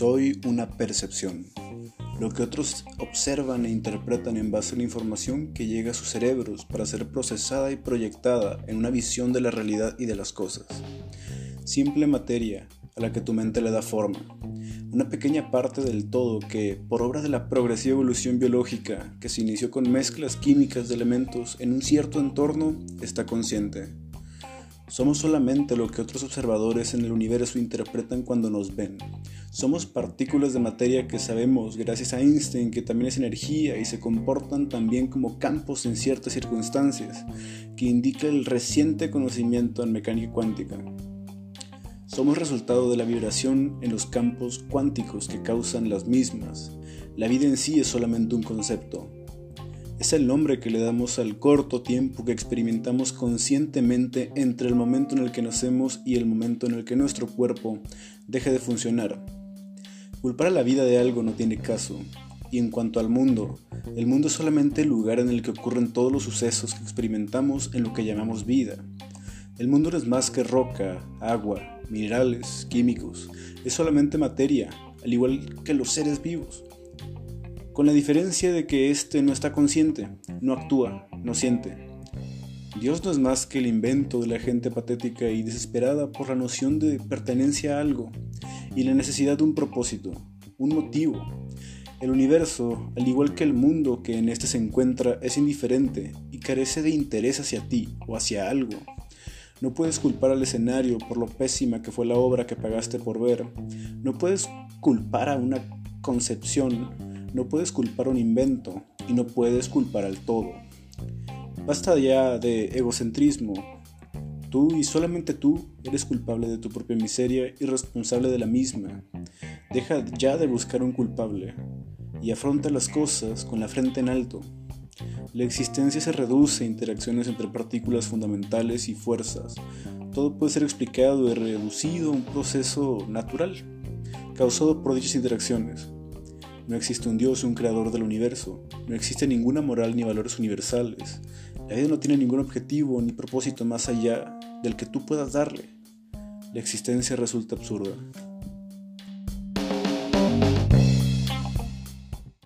Soy una percepción. Lo que otros observan e interpretan en base a la información que llega a sus cerebros para ser procesada y proyectada en una visión de la realidad y de las cosas. Simple materia a la que tu mente le da forma. Una pequeña parte del todo que, por obra de la progresiva evolución biológica que se inició con mezclas químicas de elementos en un cierto entorno, está consciente. Somos solamente lo que otros observadores en el universo interpretan cuando nos ven. Somos partículas de materia que sabemos, gracias a Einstein, que también es energía y se comportan también como campos en ciertas circunstancias, que indica el reciente conocimiento en mecánica cuántica. Somos resultado de la vibración en los campos cuánticos que causan las mismas. La vida en sí es solamente un concepto, es el nombre que le damos al corto tiempo que experimentamos conscientemente entre el momento en el que nacemos y el momento en el que nuestro cuerpo deje de funcionar. Culpar a la vida de algo no tiene caso. Y en cuanto al mundo, el mundo es solamente el lugar en el que ocurren todos los sucesos que experimentamos en lo que llamamos vida. El mundo no es más que roca, agua, minerales, químicos. Es solamente materia, al igual que los seres vivos con la diferencia de que éste no está consciente, no actúa, no siente. Dios no es más que el invento de la gente patética y desesperada por la noción de pertenencia a algo y la necesidad de un propósito, un motivo. El universo, al igual que el mundo que en este se encuentra, es indiferente y carece de interés hacia ti o hacia algo. No puedes culpar al escenario por lo pésima que fue la obra que pagaste por ver. No puedes culpar a una concepción no puedes culpar un invento y no puedes culpar al todo. Basta ya de egocentrismo. Tú y solamente tú eres culpable de tu propia miseria y responsable de la misma. Deja ya de buscar un culpable y afronta las cosas con la frente en alto. La existencia se reduce a interacciones entre partículas fundamentales y fuerzas. Todo puede ser explicado y reducido a un proceso natural, causado por dichas interacciones. No existe un Dios, un creador del universo. No existe ninguna moral ni valores universales. La vida no tiene ningún objetivo ni propósito más allá del que tú puedas darle. La existencia resulta absurda.